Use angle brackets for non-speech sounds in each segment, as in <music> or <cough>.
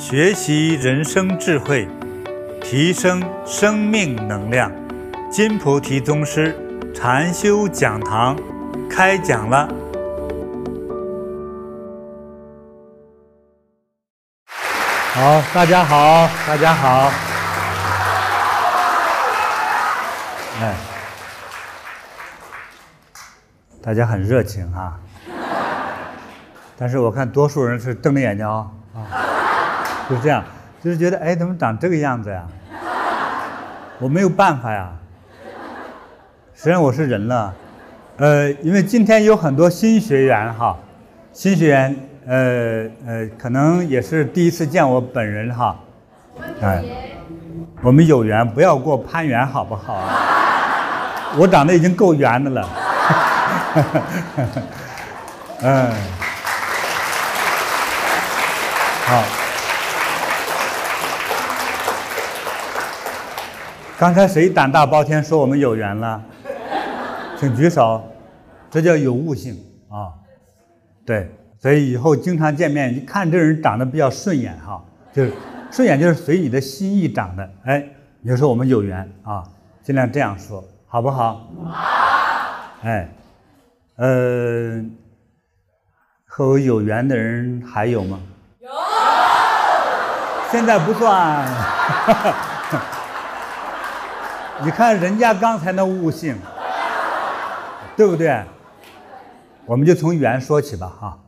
学习人生智慧，提升生命能量。金菩提宗师禅修讲堂开讲了。好，大家好，大家好。哎，大家很热情啊。但是我看多数人是瞪着眼睛啊，就是这样，就是觉得哎，怎么长这个样子呀？我没有办法呀。实际上我是人了，呃，因为今天有很多新学员哈，新学员，呃呃，可能也是第一次见我本人哈，哎，我们有缘，不要过攀缘好不好啊？我长得已经够圆的了，<laughs> 嗯。好，刚才谁胆大包天说我们有缘了？请举手，这叫有悟性啊。对，所以以后经常见面，一看这人长得比较顺眼哈，就是顺眼就是随你的心意长的。哎，你就说我们有缘啊，尽量这样说，好不好？好。哎，呃，和我有缘的人还有吗？有现在不算，你看人家刚才那悟性，对不对？我们就从缘说起吧，哈。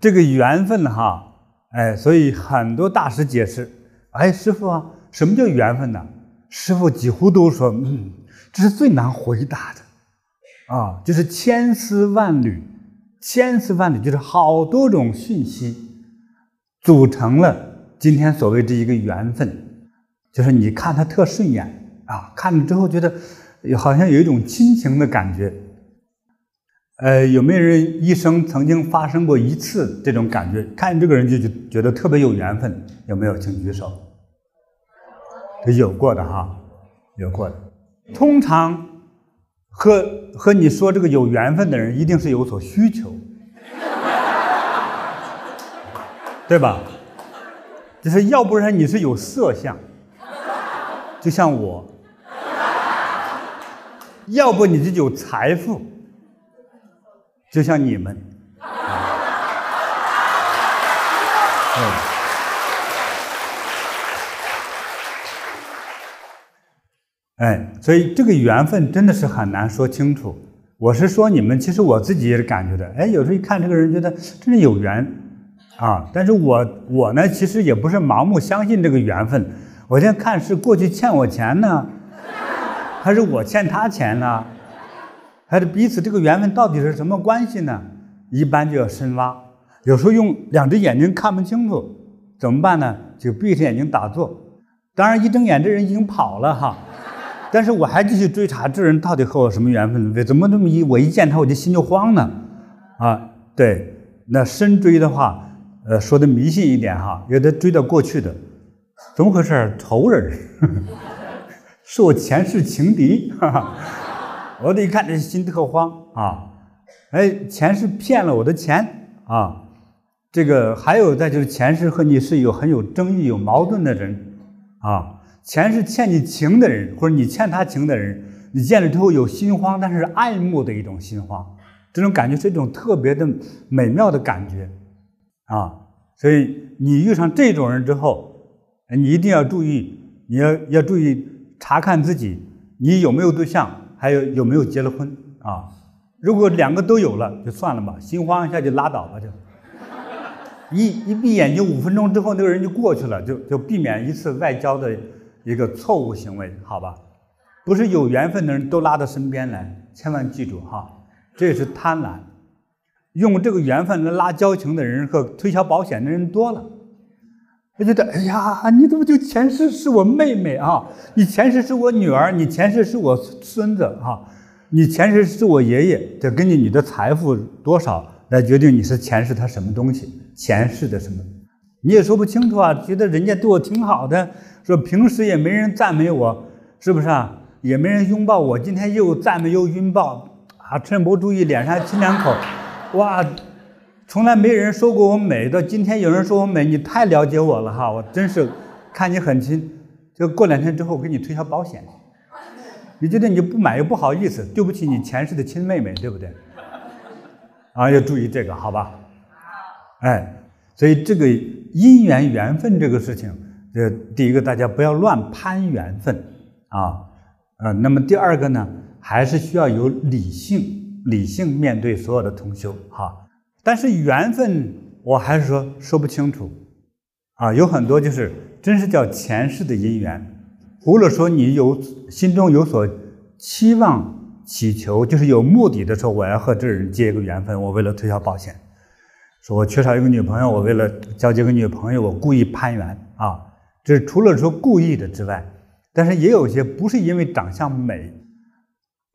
这个缘分哈，哎，所以很多大师解释，哎，师傅啊，什么叫缘分呢？师傅几乎都说，嗯，这是最难回答的，啊，就是千丝万缕，千丝万缕就是好多种讯息组成了。今天所谓这一个缘分，就是你看他特顺眼啊，看了之后觉得好像有一种亲情的感觉。呃，有没有人一生曾经发生过一次这种感觉？看这个人就就觉得特别有缘分，有没有？请举手。有过的哈，有过的。通常和和你说这个有缘分的人，一定是有所需求，对吧？就是要不然你是有色相，就像我；要不你就有财富，就像你们。嗯。哎，所以这个缘分真的是很难说清楚。我是说你们，其实我自己也是感觉的。哎，有时候一看这个人，觉得真是有缘。啊，但是我我呢，其实也不是盲目相信这个缘分。我现在看是过去欠我钱呢，还是我欠他钱呢？还是彼此这个缘分到底是什么关系呢？一般就要深挖。有时候用两只眼睛看不清楚，怎么办呢？就闭上眼睛打坐。当然一睁眼这人已经跑了哈，但是我还继续追查这人到底和我什么缘分？为怎么这么一我一见他我就心就慌呢？啊，对，那深追的话。呃，说的迷信一点哈，有的追到过去的，怎么回事？仇人，<laughs> 是我前世情敌，<laughs> 哈哈，我这一看这心特慌啊！哎，前世骗了我的钱啊！这个还有再就是前世和你是有很有争议、有矛盾的人啊，前世欠你情的人，或者你欠他情的人，你见了之后有心慌，但是爱慕的一种心慌，这种感觉是一种特别的美妙的感觉。啊，所以你遇上这种人之后，你一定要注意，你要要注意查看自己，你有没有对象，还有有没有结了婚啊？如果两个都有了，就算了吧，心慌一下就拉倒吧，就一一闭眼睛，五分钟之后那个人就过去了，就就避免一次外交的一个错误行为，好吧？不是有缘分的人都拉到身边来，千万记住哈，这是贪婪。用这个缘分来拉交情的人和推销保险的人多了，他觉得哎呀，你怎么就前世是我妹妹啊？你前世是我女儿，你前世是我孙子啊？你前世是我爷爷，这根据你的财富多少来决定你是前世他什么东西，前世的什么？你也说不清楚啊。觉得人家对我挺好的，说平时也没人赞美我，是不是啊？也没人拥抱我，今天又赞美又拥抱啊，趁不注意脸上亲两口。哇，从来没人说过我美，到今天有人说我美，你太了解我了哈！我真是看你很亲，就过两天之后我给你推销保险，你觉得你不买又不好意思，对不起你前世的亲妹妹，对不对？啊，要注意这个，好吧？哎，所以这个姻缘缘分这个事情，这第一个大家不要乱攀缘分啊，呃，那么第二个呢，还是需要有理性，理性面对所有的同修哈。但是缘分，我还是说说不清楚，啊，有很多就是真是叫前世的因缘。除了说你有心中有所期望、祈求，就是有目的的时候，我要和这人结一个缘分，我为了推销保险，说我缺少一个女朋友，我为了交几个女朋友，我故意攀缘啊。这除了说故意的之外，但是也有些不是因为长相美，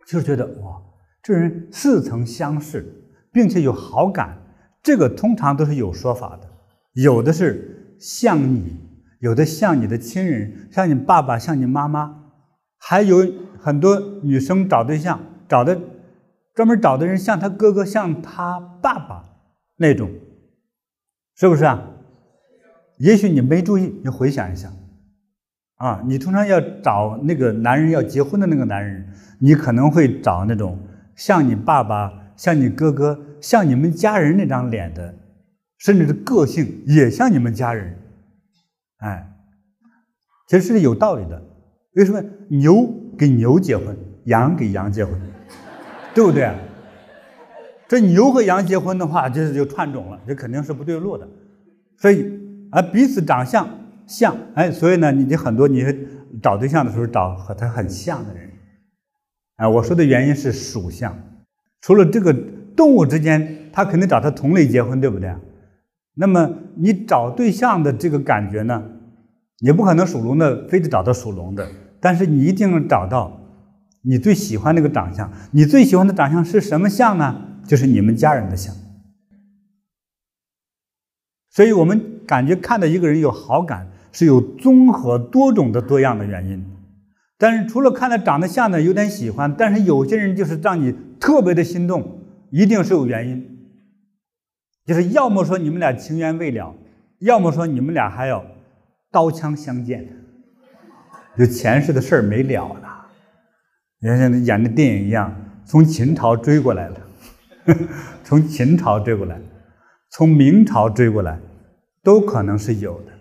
就是觉得哇，这人似曾相识，并且有好感。这个通常都是有说法的，有的是像你，有的像你的亲人，像你爸爸，像你妈妈，还有很多女生找对象找的专门找的人像他哥哥，像他爸爸那种，是不是啊？也许你没注意，你回想一下，啊，你通常要找那个男人要结婚的那个男人，你可能会找那种像你爸爸，像你哥哥。像你们家人那张脸的，甚至是个性也像你们家人，哎，其实是有道理的。为什么牛跟牛结婚，羊跟羊结婚，<laughs> 对不对？这牛和羊结婚的话，这就串种了，这肯定是不对路的。所以啊，彼此长相像，哎，所以呢，你你很多你找对象的时候找和他很像的人，啊，我说的原因是属相，除了这个。动物之间，他肯定找他同类结婚，对不对？那么你找对象的这个感觉呢，也不可能属龙的非得找到属龙的，但是你一定能找到你最喜欢那个长相。你最喜欢的长相是什么相呢？就是你们家人的相。所以我们感觉看到一个人有好感，是有综合多种的多样的原因。但是除了看他长得像的有点喜欢，但是有些人就是让你特别的心动。一定是有原因，就是要么说你们俩情缘未了，要么说你们俩还要刀枪相见，就前世的事儿没了。你看像演的电影一样，从秦朝追过来了，<laughs> 从秦朝追过来，从明朝追过来，都可能是有的。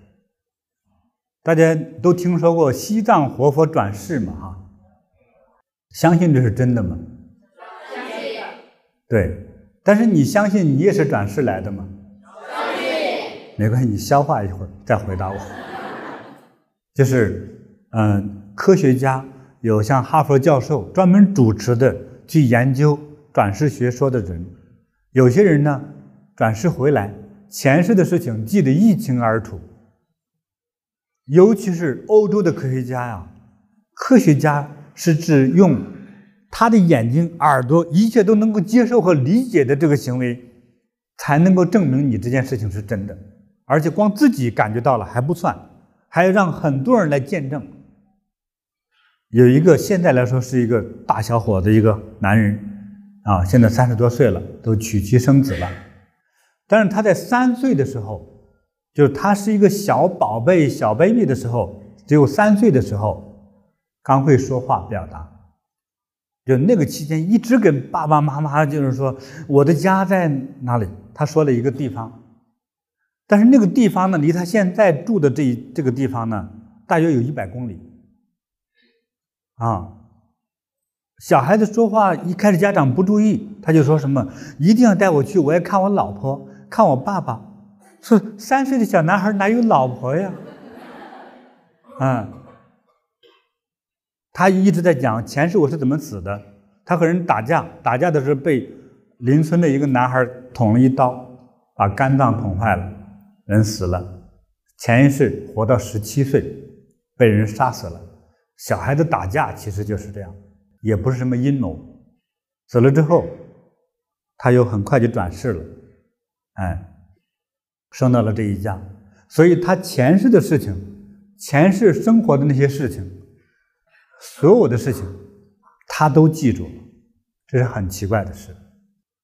大家都听说过西藏活佛转世嘛？哈，相信这是真的吗？对，但是你相信你也是转世来的吗？没关系，你消化一会儿再回答我。<laughs> 就是，嗯，科学家有像哈佛教授专门主持的去研究转世学说的人，有些人呢转世回来，前世的事情记得一清二楚。尤其是欧洲的科学家呀，科学家是指用。他的眼睛、耳朵，一切都能够接受和理解的这个行为，才能够证明你这件事情是真的。而且光自己感觉到了还不算，还要让很多人来见证。有一个现在来说是一个大小伙子，一个男人啊，现在三十多岁了，都娶妻生子了。但是他在三岁的时候，就是他是一个小宝贝、小 baby 的时候，只有三岁的时候，刚会说话表达。就那个期间，一直跟爸爸妈妈就是说，我的家在哪里？他说了一个地方，但是那个地方呢，离他现在住的这这个地方呢，大约有一百公里。啊，小孩子说话一开始家长不注意，他就说什么一定要带我去，我要看我老婆，看我爸爸。说三岁的小男孩哪有老婆呀？<laughs> 啊。他一直在讲前世我是怎么死的。他和人打架，打架的时候被邻村的一个男孩捅了一刀，把肝脏捅坏了，人死了。前一世活到十七岁，被人杀死了。小孩子打架其实就是这样，也不是什么阴谋。死了之后，他又很快就转世了，哎，生到了这一家。所以他前世的事情，前世生活的那些事情。所有的事情，他都记住了，这是很奇怪的事。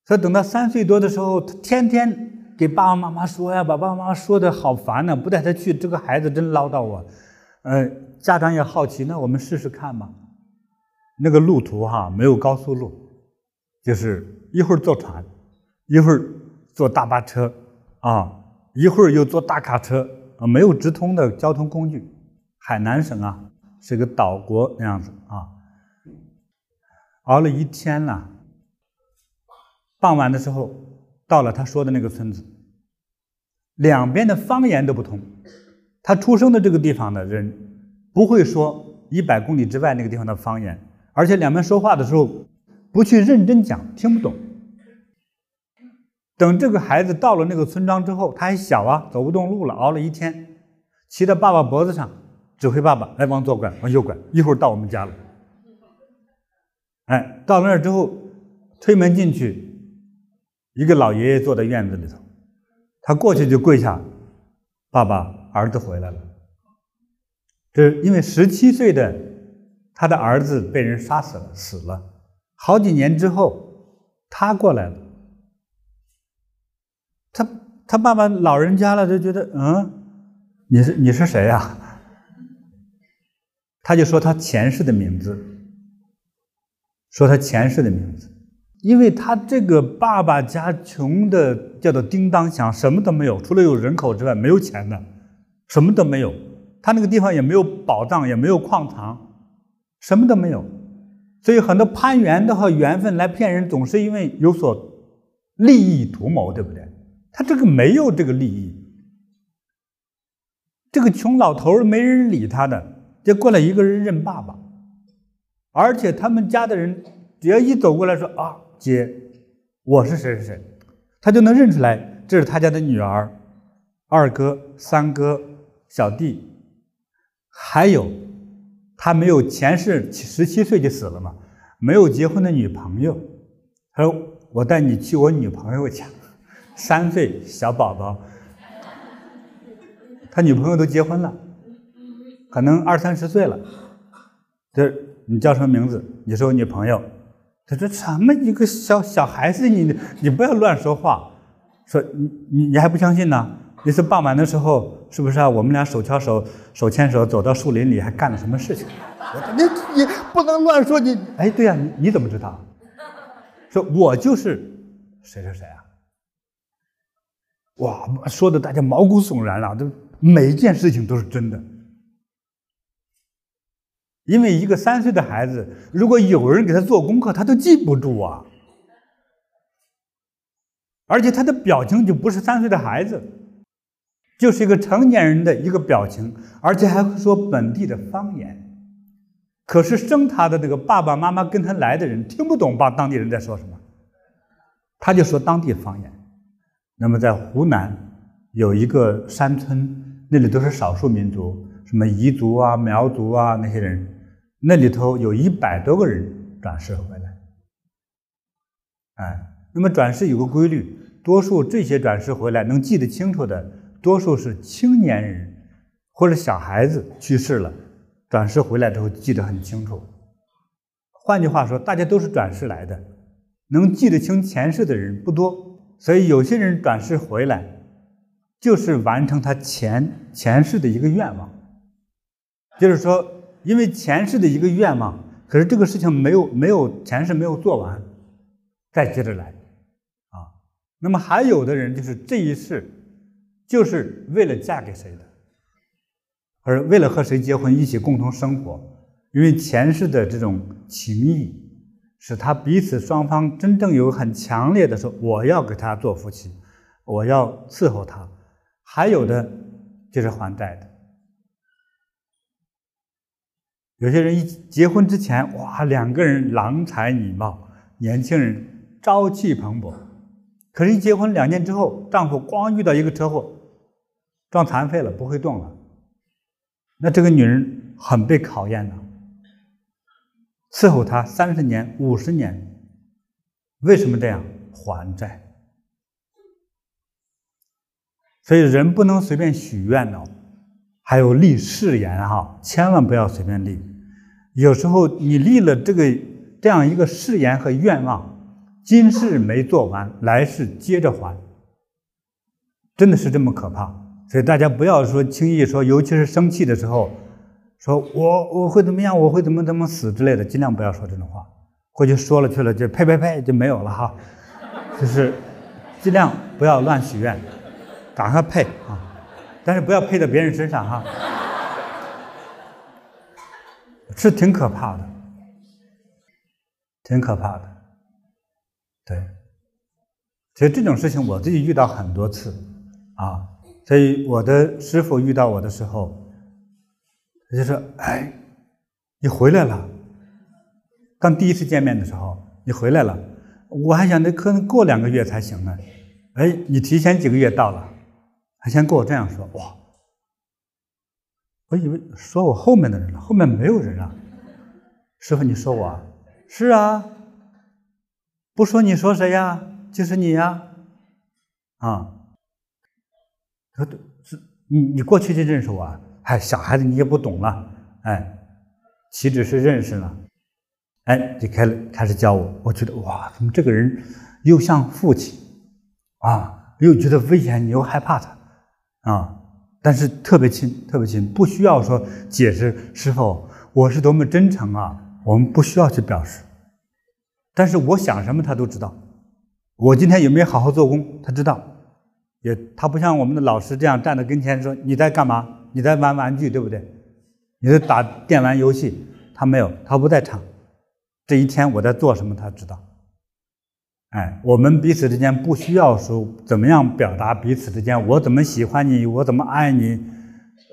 所以等到三岁多的时候，他天天给爸爸妈妈说呀，把爸爸妈妈说的好烦呢，不带他去，这个孩子真唠叨我。呃，家长也好奇，那我们试试看吧。那个路途哈，没有高速路，就是一会儿坐船，一会儿坐大巴车，啊，一会儿又坐大卡车，啊，没有直通的交通工具。海南省啊，是个岛国那样子啊，熬了一天了。傍晚的时候，到了他说的那个村子，两边的方言都不同。他出生的这个地方的人不会说一百公里之外那个地方的方言，而且两边说话的时候不去认真讲，听不懂。等这个孩子到了那个村庄之后，他还小啊，走不动路了，熬了一天，骑在爸爸脖子上，指挥爸爸来往左拐，往右拐，一会儿到我们家了。哎，到了那儿之后，推门进去。一个老爷爷坐在院子里头，他过去就跪下：“爸爸，儿子回来了。”这因为十七岁的他的儿子被人杀死了，死了。好几年之后，他过来了。他他爸爸老人家了，就觉得嗯，你是你是谁呀？他就说他前世的名字，说他前世的名字。因为他这个爸爸家穷的叫做叮当响，什么都没有，除了有人口之外，没有钱的，什么都没有。他那个地方也没有宝藏，也没有矿藏，什么都没有。所以很多攀缘的和缘分来骗人，总是因为有所利益图谋，对不对？他这个没有这个利益，这个穷老头没人理他的，就过来一个人认爸爸，而且他们家的人只要一走过来说啊。姐，我是谁谁谁，他就能认出来，这是他家的女儿、二哥、三哥、小弟，还有他没有前世十七岁就死了嘛，没有结婚的女朋友。他说：“我带你去我女朋友家，三岁小宝宝，他女朋友都结婚了，可能二三十岁了。这你叫什么名字？你是我女朋友。”他说：“什么一个小小孩子，你你不要乱说话。说你你你还不相信呢？那次傍晚的时候，是不是啊？我们俩手牵手，手牵手走到树林里，还干了什么事情？你你不能乱说你。哎，对呀，你你怎么知道？说我就是谁谁谁啊？哇，说的大家毛骨悚然了，都每一件事情都是真的。”因为一个三岁的孩子，如果有人给他做功课，他都记不住啊。而且他的表情就不是三岁的孩子，就是一个成年人的一个表情，而且还会说本地的方言。可是生他的这个爸爸妈妈跟他来的人听不懂吧，当地人在说什么，他就说当地方言。那么在湖南有一个山村，那里都是少数民族，什么彝族啊、苗族啊那些人。那里头有一百多个人转世回来，哎，那么转世有个规律，多数这些转世回来能记得清楚的，多数是青年人或者小孩子去世了，转世回来之后记得很清楚。换句话说，大家都是转世来的，能记得清前世的人不多，所以有些人转世回来，就是完成他前前世的一个愿望，就是说。因为前世的一个愿望，可是这个事情没有没有前世没有做完，再接着来，啊，那么还有的人就是这一世，就是为了嫁给谁的，而为了和谁结婚一起共同生活，因为前世的这种情谊，使他彼此双方真正有很强烈的说我要给他做夫妻，我要伺候他，还有的就是还债的。有些人一结婚之前，哇，两个人郎才女貌，年轻人朝气蓬勃。可是，一结婚两年之后，丈夫光遇到一个车祸，撞残废了，不会动了。那这个女人很被考验的，伺候他三十年、五十年，为什么这样？还债。所以人不能随便许愿哦。还有立誓言哈，千万不要随便立。有时候你立了这个这样一个誓言和愿望，今世没做完，来世接着还。真的是这么可怕。所以大家不要说轻易说，尤其是生气的时候，说我我会怎么样，我会怎么怎么死之类的，尽量不要说这种话。过去说了去了，就呸呸呸就没有了哈。就是尽量不要乱许愿，赶快呸啊！但是不要呸到别人身上哈，是挺可怕的，挺可怕的。对，其实这种事情我自己遇到很多次啊，所以我的师傅遇到我的时候，他就说：“哎，你回来了。刚第一次见面的时候，你回来了。”我还想着可能过两个月才行呢，哎，你提前几个月到了，还先跟我这样说哇，我以为说我后面的人了，后面没有人啊，师傅你说我，是啊，不说你说谁呀？就是你呀，啊，说是你你过去就认识我，哎，小孩子你也不懂了，哎，岂止是认识了。哎，就开始开始教我，我觉得哇，怎么这个人又像父亲啊，又觉得危险，你又害怕他啊，但是特别亲，特别亲，不需要说解释，师傅，我是多么真诚啊，我们不需要去表示，但是我想什么他都知道，我今天有没有好好做工，他知道，也他不像我们的老师这样站在跟前说你在干嘛，你在玩玩具对不对？你在打电玩游戏，他没有，他不在场。这一天我在做什么，他知道。哎，我们彼此之间不需要说怎么样表达彼此之间，我怎么喜欢你，我怎么爱你，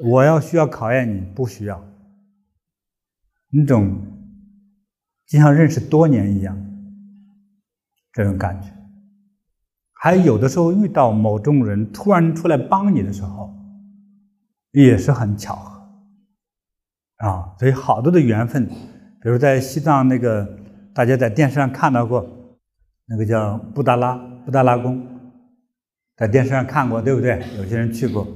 我要需要考验你，不需要。那种就像认识多年一样，这种感觉。还有的时候遇到某种人突然出来帮你的时候，也是很巧合。啊，所以好多的缘分。比如在西藏那个，大家在电视上看到过，那个叫布达拉布达拉宫，在电视上看过，对不对？有些人去过。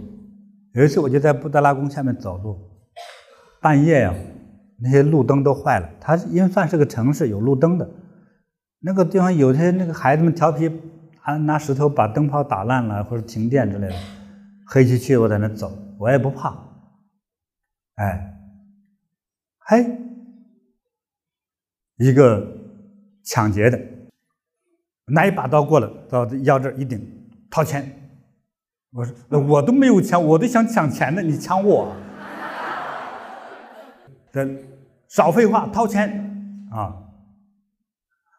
有一次我就在布达拉宫下面走路，半夜呀，那些路灯都坏了。它因为算是个城市，有路灯的。那个地方有些那个孩子们调皮，还拿石头把灯泡打烂了，或者停电之类的。黑漆漆，我在那走，我也不怕。哎，嘿。一个抢劫的，拿一把刀过来，到腰这儿一顶，掏钱。我说：“我都没有钱，我都想抢钱呢，你抢我？” <laughs> 这少废话，掏钱啊！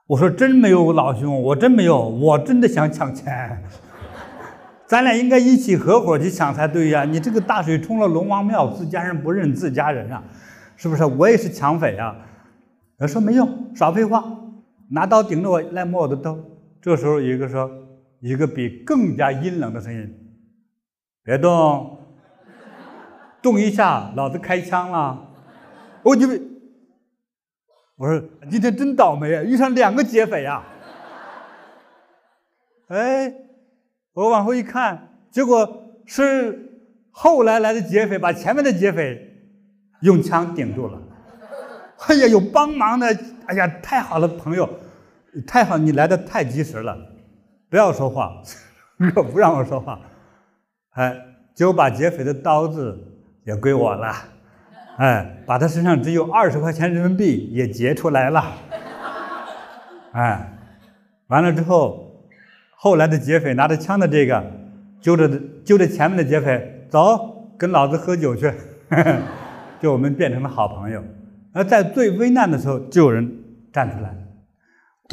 我说：“真没有，老兄，我真没有，我真的想抢钱。<laughs> 咱俩应该一起合伙去抢才对呀！你这个大水冲了龙王庙，自家人不认自家人啊，是不是？我也是抢匪啊！”他说没用，少废话，拿刀顶着我来摸我的刀。这时候有一个说，一个比更加阴冷的声音：“别动，动一下，老子开枪了。”我就，我说今天真倒霉啊，遇上两个劫匪啊！哎，我往后一看，结果是后来来的劫匪把前面的劫匪用枪顶住了。哎呀，有帮忙的！哎呀，太好了，朋友，太好，你来的太及时了。不要说话，<laughs> 可不让我说话。哎，就把劫匪的刀子也归我了。哎，把他身上只有二十块钱人民币也劫出来了。哎，完了之后，后来的劫匪拿着枪的这个，揪着揪着前面的劫匪，走，跟老子喝酒去。<laughs> 就我们变成了好朋友。而在最危难的时候，就有人站出来。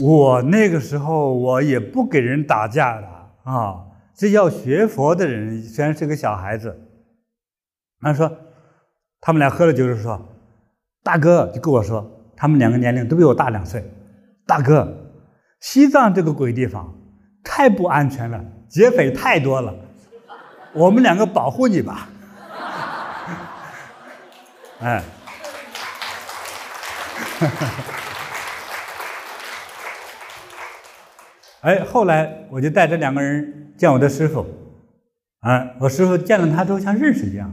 我那个时候，我也不给人打架的啊。这要学佛的人，虽然是个小孩子，他说，他们俩喝了酒就说：“大哥，就跟我说，他们两个年龄都比我大两岁。大哥，西藏这个鬼地方太不安全了，劫匪太多了，我们两个保护你吧。<laughs> ”哎。哎，后来我就带着两个人见我的师傅，啊，我师傅见了他之后像认识一样，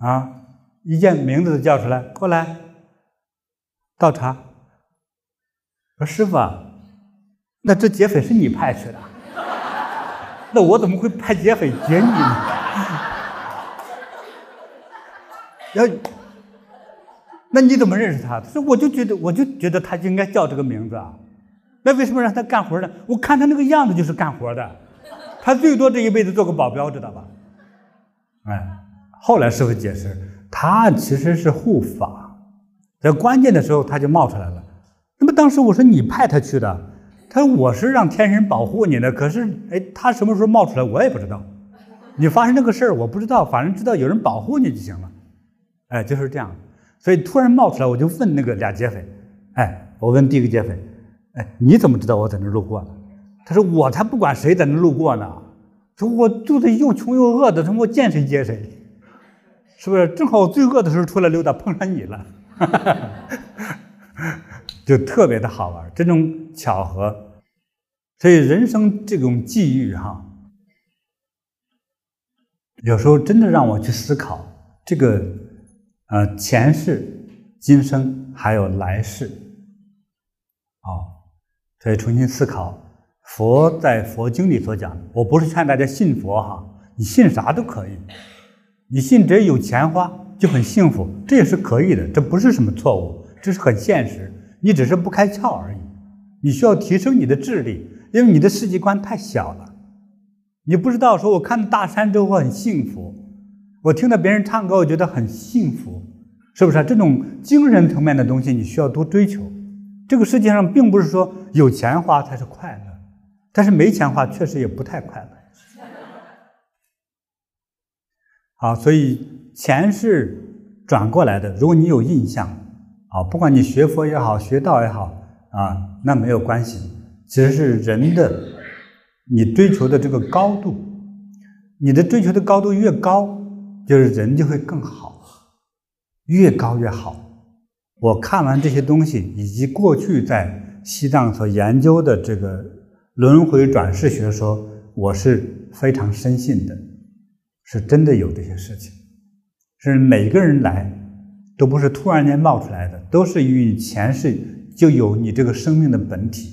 啊，一见名字就叫出来，过来倒茶。我说师傅啊，那这劫匪是你派去的？<laughs> 那我怎么会派劫匪劫你呢？<laughs> 要，那你怎么认识他？他说我就觉得，我就觉得他应该叫这个名字啊。那为什么让他干活呢？我看他那个样子就是干活的，他最多这一辈子做个保镖，知道吧？哎，后来师傅解释，他其实是护法，在关键的时候他就冒出来了。那么当时我说你派他去的，他说我是让天神保护你的，可是哎，他什么时候冒出来我也不知道。你发生这个事儿我不知道，反正知道有人保护你就行了。哎，就是这样。所以突然冒出来，我就问那个俩劫匪，哎，我问第一个劫匪。哎，你怎么知道我在那路过呢？他说我才不管谁在那路过呢。说我肚子又穷又饿的，他妈见谁接谁，是不是？正好我最饿的时候出来溜达，碰上你了，<laughs> 就特别的好玩，这种巧合。所以人生这种际遇哈，有时候真的让我去思考这个呃前世、今生还有来世，啊。所以重新思考，佛在佛经里所讲，我不是劝大家信佛哈，你信啥都可以，你信只要有钱花就很幸福，这也是可以的，这不是什么错误，这是很现实，你只是不开窍而已。你需要提升你的智力，因为你的世界观太小了，你不知道说我看到大山之后很幸福，我听到别人唱歌我觉得很幸福，是不是？这种精神层面的东西你需要多追求。这个世界上并不是说有钱花才是快乐，但是没钱花确实也不太快乐。好，所以钱是转过来的。如果你有印象，啊，不管你学佛也好，学道也好，啊，那没有关系。其实是人的，你追求的这个高度，你的追求的高度越高，就是人就会更好，越高越好。我看完这些东西，以及过去在西藏所研究的这个轮回转世学说，我是非常深信的，是真的有这些事情，是每个人来都不是突然间冒出来的，都是与你前世就有你这个生命的本体，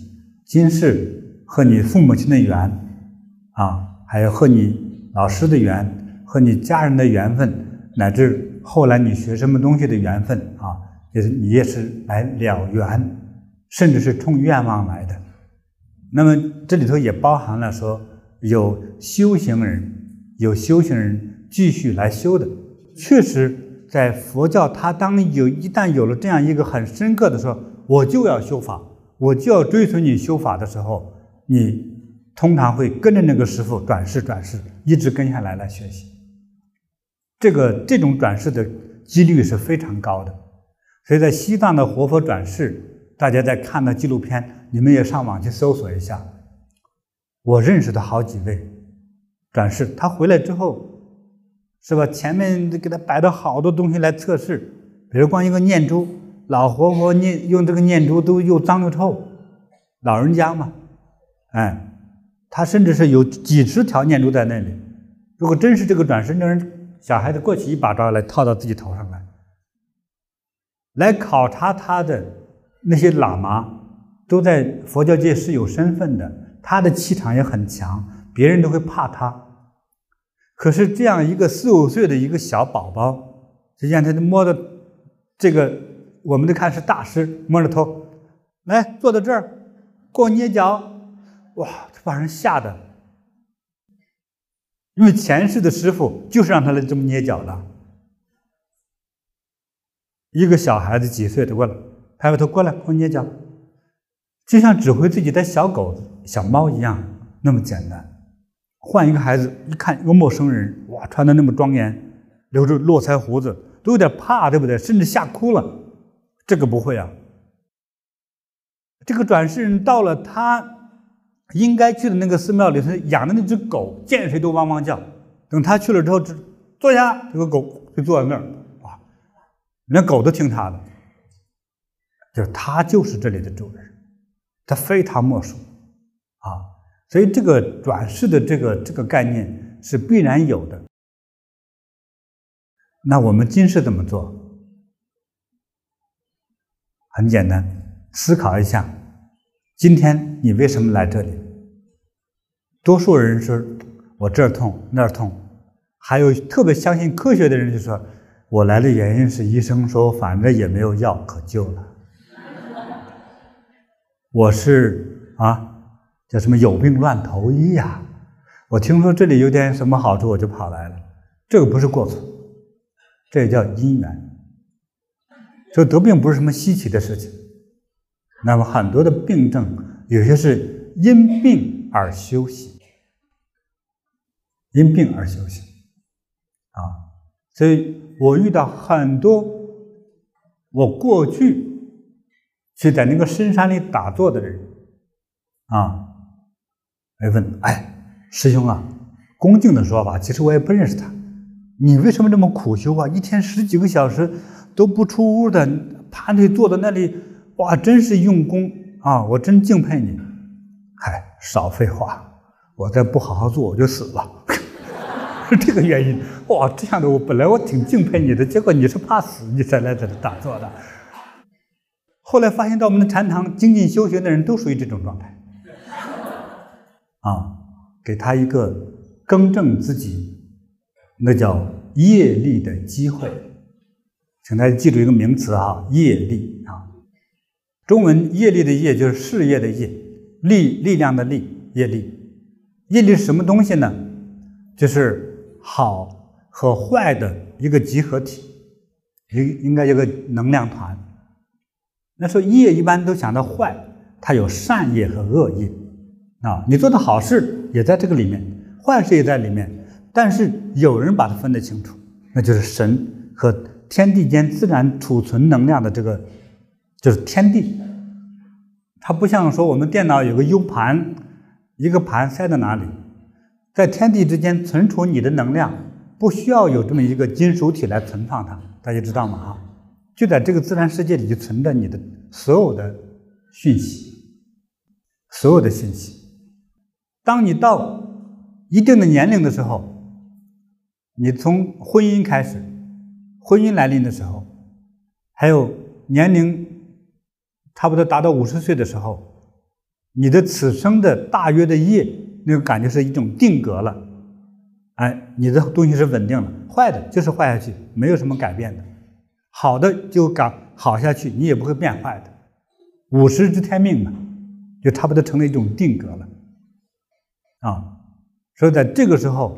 今世和你父母亲的缘啊，还有和你老师的缘，和你家人的缘分，乃至后来你学什么东西的缘分啊。就是你也是来了缘，甚至是冲愿望来的。那么这里头也包含了说有修行人，有修行人继续来修的。确实，在佛教，他当有一旦有了这样一个很深刻的说，我就要修法，我就要追随你修法的时候，你通常会跟着那个师傅转世转世，一直跟下来来学习。这个这种转世的几率是非常高的。所以在西藏的活佛转世，大家在看的纪录片，你们也上网去搜索一下。我认识的好几位转世，他回来之后，是吧？前面给他摆的好多东西来测试，比如光一个念珠，老活佛念用这个念珠都又脏又臭，老人家嘛，哎，他甚至是有几十条念珠在那里。如果真是这个转世，那人小孩子过去一把抓来套到自己头上来。来考察他的那些喇嘛，都在佛教界是有身份的，他的气场也很强，别人都会怕他。可是这样一个四五岁的一个小宝宝，实际上他就摸着这个，我们都看是大师摸着头，来坐到这儿，给我捏脚，哇，他把人吓的，因为前世的师傅就是让他来这么捏脚的。一个小孩子几岁的过来，抬个头过来给我捏脚，就像指挥自己的小狗、小猫一样，那么简单。换一个孩子，一看一个陌生人，哇，穿的那么庄严，留着络腮胡子，都有点怕，对不对？甚至吓哭了。这个不会啊。这个转世人到了他应该去的那个寺庙里，他养的那只狗，见谁都汪汪叫。等他去了之后，只坐下，这个狗就坐在那儿。连狗都听他的，就是他就是这里的主人，他非他莫属啊！所以这个转世的这个这个概念是必然有的。那我们今世怎么做？很简单，思考一下，今天你为什么来这里？多数人是我这儿痛那儿痛，还有特别相信科学的人就说，我来的原因是医生说反正也没有药可救了，我是啊叫什么有病乱投医呀？我听说这里有点什么好处，我就跑来了。这个不是过错，这也叫因缘。所以得病不是什么稀奇的事情。那么很多的病症，有些是因病而休息，因病而休息啊。所以我遇到很多我过去去在那个深山里打坐的人啊，来问：“哎。”师兄啊，恭敬的说吧，其实我也不认识他。你为什么这么苦修啊？一天十几个小时都不出屋的，盘腿坐在那里，哇，真是用功啊！我真敬佩你。嗨，少废话，我再不好好做，我就死了。是 <laughs> 这个原因。哇，这样的我本来我挺敬佩你的，结果你是怕死，你才来这里打坐的。后来发现到我们的禅堂精进修学的人都属于这种状态。啊。给他一个更正自己，那叫业力的机会，请大家记住一个名词啊，业力啊，中文业力的业就是事业的业，力力量的力，业力。业力是什么东西呢？就是好和坏的一个集合体，应应该有个能量团。那说业一般都想到坏，它有善业和恶业。啊，你做的好事也在这个里面，坏事也在里面，但是有人把它分得清楚，那就是神和天地间自然储存能量的这个，就是天地。它不像说我们电脑有个 U 盘，一个盘塞在哪里，在天地之间存储你的能量，不需要有这么一个金属体来存放它，大家知道吗？哈，就在这个自然世界里就存着你的所有的讯息，所有的信息。当你到一定的年龄的时候，你从婚姻开始，婚姻来临的时候，还有年龄差不多达到五十岁的时候，你的此生的大约的业，那个感觉是一种定格了，哎，你的东西是稳定了，坏的就是坏下去，没有什么改变的，好的就改好下去，你也不会变坏的，五十知天命嘛，就差不多成了一种定格了。啊，所以在这个时候，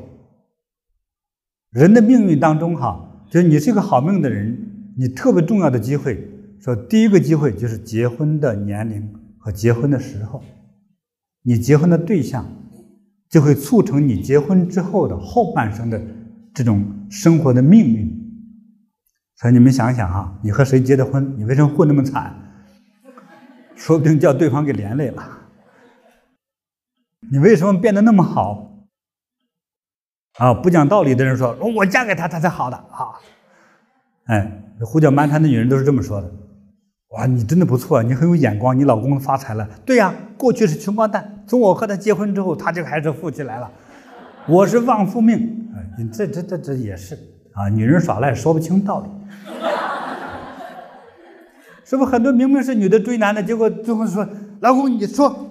人的命运当中，哈，就是你是一个好命的人，你特别重要的机会，说第一个机会就是结婚的年龄和结婚的时候，你结婚的对象就会促成你结婚之后的后半生的这种生活的命运。所以你们想想啊，你和谁结的婚？你为什么混那么惨？说不定叫对方给连累了。你为什么变得那么好？啊，不讲道理的人说，我嫁给他，他才好的啊！哎，胡搅蛮缠的女人都是这么说的。哇，你真的不错，你很有眼光，你老公发财了。对呀，过去是穷光蛋，从我和他结婚之后，他就开始富起来了。我是旺夫命，哎，你这这这这也是啊，女人耍赖说不清道理，是不是很多明明是女的追男的，结果最后说，老公你说。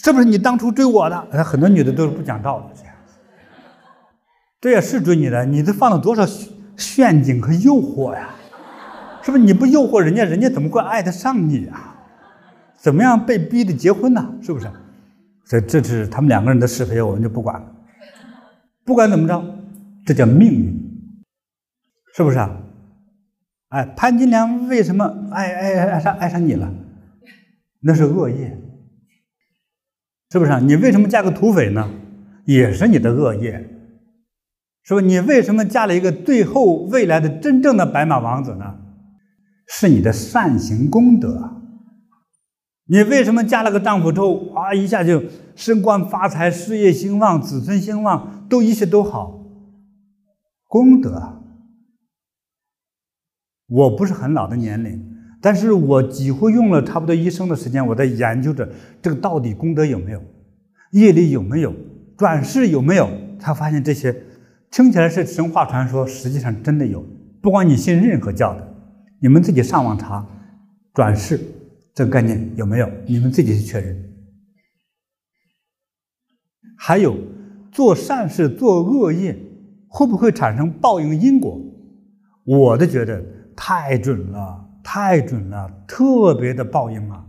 是不是你当初追我的？很多女的都是不讲道理这样子。这也是追你的，你都放了多少陷阱和诱惑呀？是不是你不诱惑人家，人家怎么会爱得上你啊？怎么样被逼的结婚呢？是不是？所以这是他们两个人的是非，我们就不管了。不管怎么着，这叫命运，是不是啊？哎，潘金莲为什么爱爱爱上爱上你了？那是恶业。是不是啊？你为什么嫁个土匪呢？也是你的恶业，是不？你为什么嫁了一个最后未来的真正的白马王子呢？是你的善行功德。你为什么嫁了个丈夫之后啊，一下就升官发财、事业兴旺、子孙兴旺，都一切都好？功德。我不是很老的年龄。但是我几乎用了差不多一生的时间，我在研究着这个到底功德有没有，业力有没有，转世有没有，才发现这些听起来是神话传说，实际上真的有。不管你信任何教的，你们自己上网查转世这个概念有没有，你们自己去确认。还有做善事、做恶业，会不会产生报应因果？我都觉得太准了，太准了，特别的报应啊！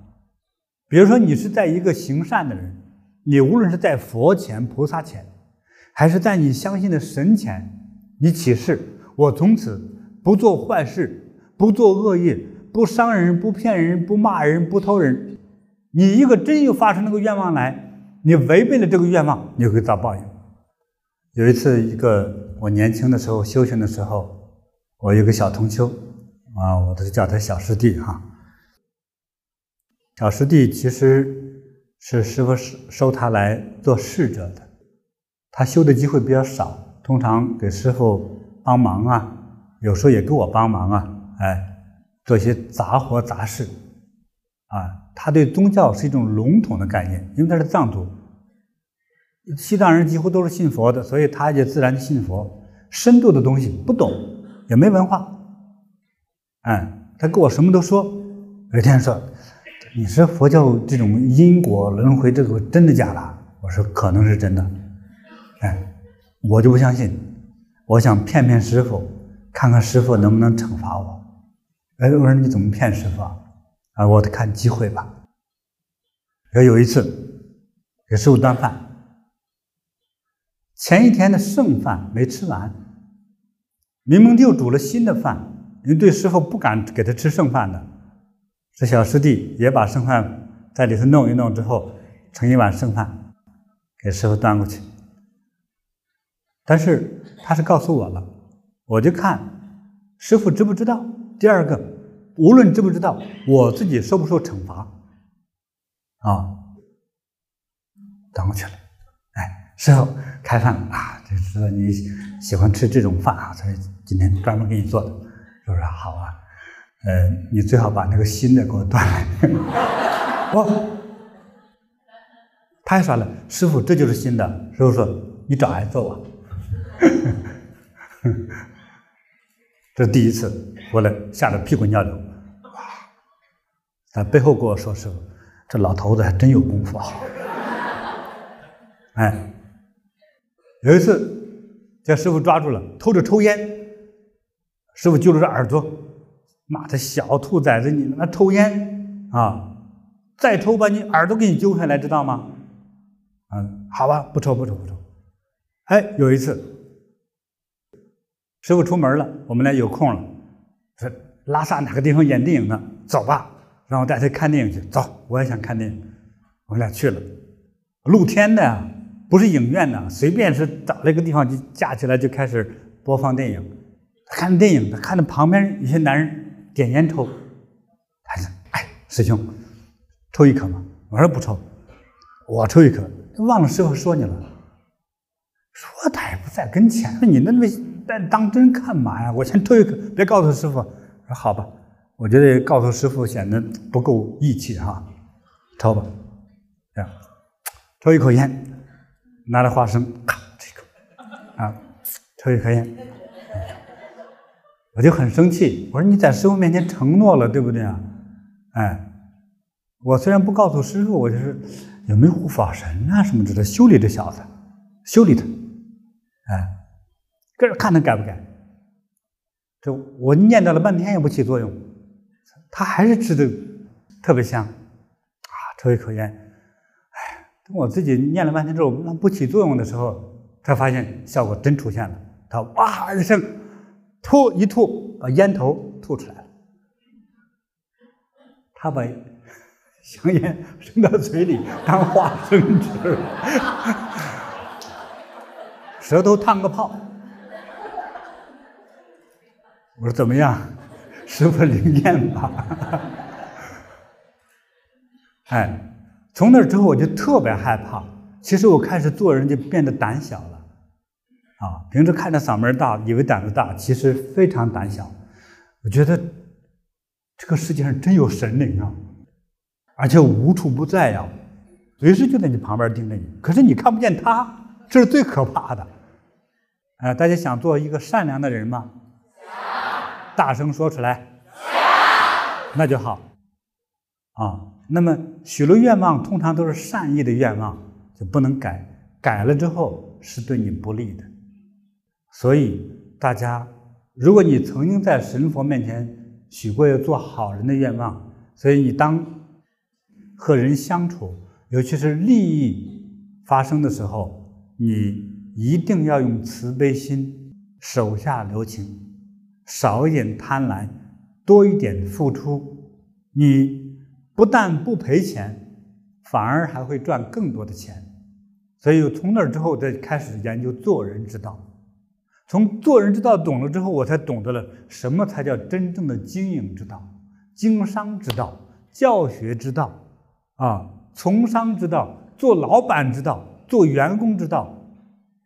比如说，你是在一个行善的人，你无论是在佛前、菩萨前，还是在你相信的神前，你起誓，我从此不做坏事，不做恶业，不伤人，不骗人，不骂人，不偷人。你一个真有发出那个愿望来，你违背了这个愿望，你会遭报应。有一次，一个我年轻的时候修行的时候。我有个小同修，啊，我都叫他小师弟哈。小师弟其实是师傅收他来做侍者的，他修的机会比较少，通常给师傅帮忙啊，有时候也给我帮忙啊，哎，做些杂活杂事，啊，他对宗教是一种笼统的概念，因为他是藏族，西藏人几乎都是信佛的，所以他也自然信佛，深度的东西不懂。也没文化，嗯，他跟我什么都说。有一天说：“你说佛教这种因果轮回，这个真的假的？”我说：“可能是真的。”哎，我就不相信。我想骗骗师傅，看看师傅能不能惩罚我。哎，我说你怎么骗师傅啊？啊，我得看机会吧。有有一次给师傅端饭，前一天的剩饭没吃完。明明就煮了新的饭，因为对师傅不敢给他吃剩饭的，这小师弟也把剩饭在里头弄一弄之后，盛一碗剩饭给师傅端过去。但是他是告诉我了，我就看师傅知不知道。第二个，无论知不知道，我自己受不受惩罚啊？端过去了，哎，师傅开饭了啊，就知道你喜欢吃这种饭啊，所以。今天专门给你做的，是不是好啊？呃，你最好把那个新的给我端来。<laughs> 哦，太傻了，师傅，这就是新的。师父说：“你找挨揍啊！” <laughs> 这是第一次，回来吓得屁滚尿流。哇！在背后跟我说：“师傅，这老头子还真有功夫啊！”哎，有一次叫师傅抓住了，偷着抽烟。师傅揪着这耳朵，妈的小兔崽子，你他妈抽烟啊！再抽把你耳朵给你揪下来，知道吗？嗯，好吧，不抽不抽不抽。哎，有一次，师傅出门了，我们俩有空了，说拉萨哪个地方演电影呢？走吧，让我带他看电影去。走，我也想看电影。我们俩去了，露天的，不是影院的，随便是找了一个地方就架起来就开始播放电影。看电影，他看着旁边一些男人点烟抽，他说：“哎，师兄，抽一颗吗？”我说：“不抽，我抽一颗。”忘了师傅说你了，说他也不在跟前，说你那么但当真干嘛呀？我先抽一颗，别告诉师傅。说好吧，我觉得告诉师傅显得不够义气哈，抽吧，这样，抽一口烟，拿着花生，咔，这口，啊，抽一颗烟。我就很生气，我说你在师傅面前承诺了，对不对啊？哎，我虽然不告诉师傅，我就是有没有护法神啊什么之类的，修理这小子，修理他，哎，跟着看他改不改。这我念叨了半天也不起作用，他还是吃的特别香，啊，抽一口烟，哎，等我自己念了半天之后那不起作用的时候，才发现效果真出现了，他哇一声。吐一吐，把烟头吐出来了。他把香烟伸到嘴里当花生吃，<laughs> 舌头烫个泡。我说怎么样，师父灵验吧？<laughs> 哎，从那之后我就特别害怕。其实我开始做人就变得胆小了。啊，平时看着嗓门大，以为胆子大，其实非常胆小。我觉得这个世界上真有神灵啊，而且无处不在呀，随时就在你旁边盯着你。可是你看不见他，这是最可怕的。哎，大家想做一个善良的人吗？大声说出来。那就好。啊，那么许了愿望，通常都是善意的愿望，就不能改。改了之后。是对你不利的。所以大家，如果你曾经在神佛面前许过要做好人的愿望，所以你当和人相处，尤其是利益发生的时候，你一定要用慈悲心，手下留情，少一点贪婪，多一点付出，你不但不赔钱，反而还会赚更多的钱。所以从那之后，再开始研究做人之道。从做人之道懂了之后，我才懂得了什么才叫真正的经营之道、经商之道、教学之道，啊，从商之道、做老板之道、做员工之道。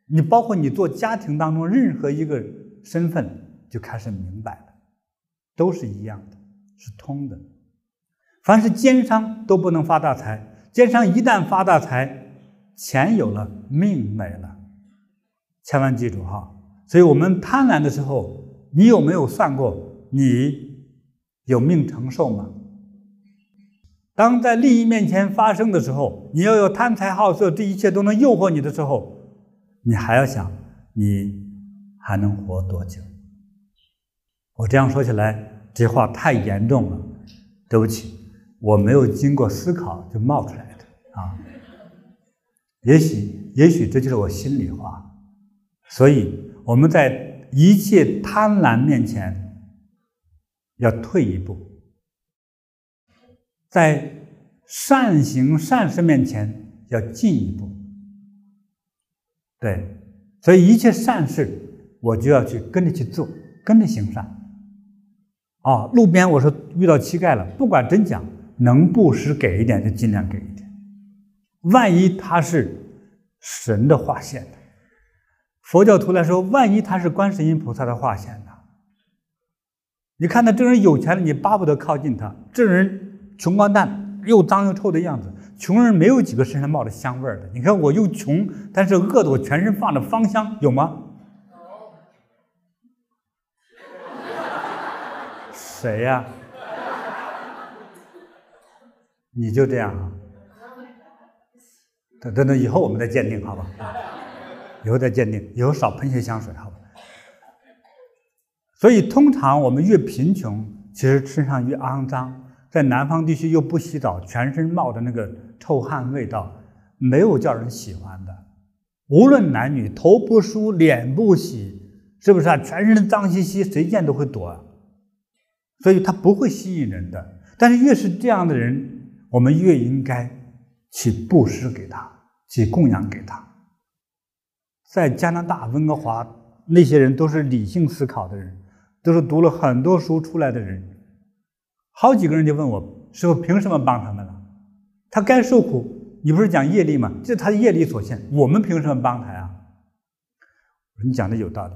你包括你做家庭当中任何一个身份，就开始明白了，都是一样的，是通的。凡是奸商都不能发大财，奸商一旦发大财，钱有了，命没了。千万记住哈。所以我们贪婪的时候，你有没有算过你有命承受吗？当在利益面前发生的时候，你要有贪财好色，这一切都能诱惑你的时候，你还要想你还能活多久？我这样说起来，这话太严重了，对不起，我没有经过思考就冒出来的啊。也许，也许这就是我心里话，所以。我们在一切贪婪面前要退一步，在善行善事面前要进一步。对，所以一切善事我就要去跟着去做，跟着行善。啊，路边我说遇到乞丐了，不管真假，能布施给一点就尽量给一点。万一他是神的化现的。佛教徒来说，万一他是观世音菩萨的化现呢？你看他这人有钱了，你巴不得靠近他；这人穷光蛋，又脏又臭的样子。穷人没有几个身上冒着香味儿的。你看我又穷，但是饿得我全身放着芳香，有吗？谁呀？你就这样啊？等等等，以后我们再鉴定，好吧？以后再鉴定，以后少喷些香水，好吧？所以通常我们越贫穷，其实身上越肮脏。在南方地区又不洗澡，全身冒着那个臭汗味道，没有叫人喜欢的。无论男女，头不梳，脸不洗，是不是啊？全身脏兮兮，谁见都会躲。所以他不会吸引人的。但是越是这样的人，我们越应该去布施给他，去供养给他。在加拿大温哥华，那些人都是理性思考的人，都是读了很多书出来的人。好几个人就问我：“师父，凭什么帮他们了？他该受苦，你不是讲业力吗？这是他的业力所现，我们凭什么帮他呀？”你讲的有道理。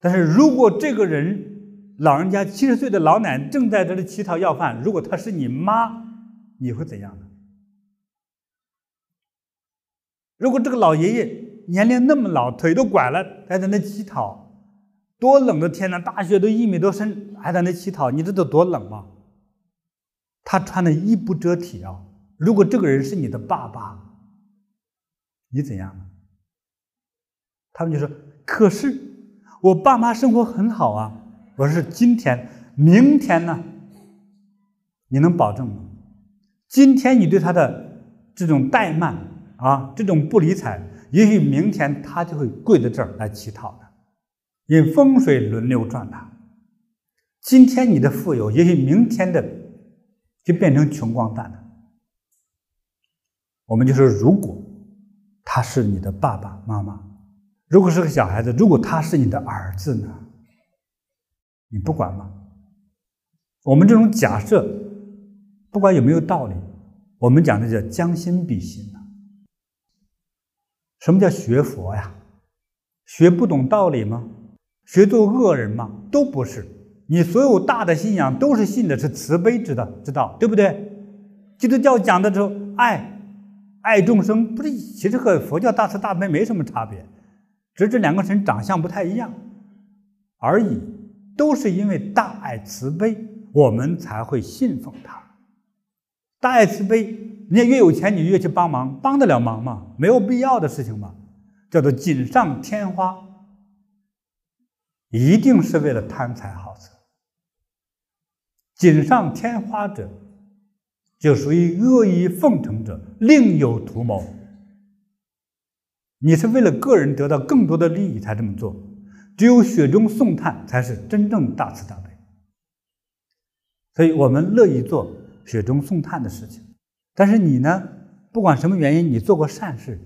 但是如果这个人老人家七十岁的老奶奶正在这里乞讨要饭，如果他是你妈，你会怎样呢？如果这个老爷爷年龄那么老，腿都拐了，还在那乞讨，多冷的天呐！大雪都一米多深，还在那乞讨，你知道多冷吗？他穿的衣不遮体啊！如果这个人是你的爸爸，你怎样呢？他们就说：“可是我爸妈生活很好啊。”我说：“今天、明天呢？你能保证吗？今天你对他的这种怠慢。”啊，这种不理睬，也许明天他就会跪在这儿来乞讨的，因为风水轮流转的。今天你的富有，也许明天的就变成穷光蛋了。我们就说，如果他是你的爸爸妈妈，如果是个小孩子，如果他是你的儿子呢？你不管吗？我们这种假设，不管有没有道理，我们讲的叫将心比心呐。什么叫学佛呀？学不懂道理吗？学做恶人吗？都不是。你所有大的信仰都是信的是慈悲之道，之道，对不对？基督教讲的时候，爱，爱众生，不是，其实和佛教大慈大悲没什么差别，只是这两个神长相不太一样而已。都是因为大爱慈悲，我们才会信奉他。大爱慈悲人家越有钱，你越去帮忙，帮得了忙吗？没有必要的事情嘛，叫做锦上添花，一定是为了贪财好色。锦上添花者，就属于阿谀奉承者，另有图谋。你是为了个人得到更多的利益才这么做，只有雪中送炭才是真正大慈大悲。所以我们乐意做雪中送炭的事情，但是你呢？不管什么原因，你做过善事，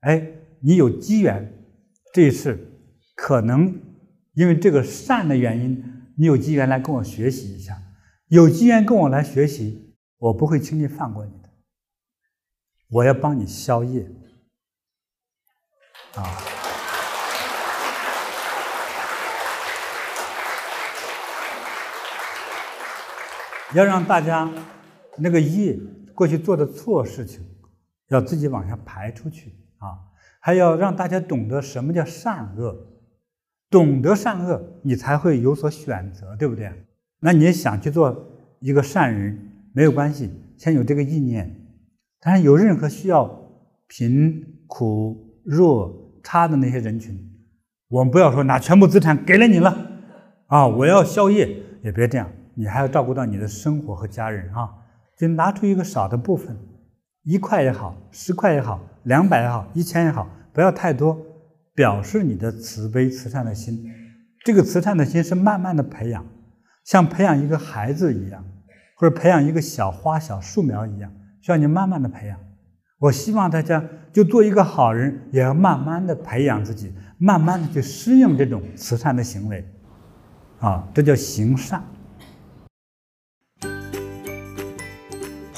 哎，你有机缘，这一次可能因为这个善的原因，你有机缘来跟我学习一下，有机缘跟我来学习，我不会轻易放过你的，我要帮你消业，啊。要让大家那个业过去做的错事情，要自己往下排出去啊！还要让大家懂得什么叫善恶，懂得善恶，你才会有所选择，对不对？那你想去做一个善人，没有关系，先有这个意念。但是有任何需要贫苦弱差的那些人群，我们不要说拿全部资产给了你了啊！我要消业，也别这样。你还要照顾到你的生活和家人啊，就拿出一个少的部分，一块也好，十块也好，两百也好，一千也好，不要太多，表示你的慈悲慈善的心。这个慈善的心是慢慢的培养，像培养一个孩子一样，或者培养一个小花小树苗一样，需要你慢慢的培养。我希望大家就做一个好人，也要慢慢的培养自己，慢慢的去适应这种慈善的行为，啊，这叫行善。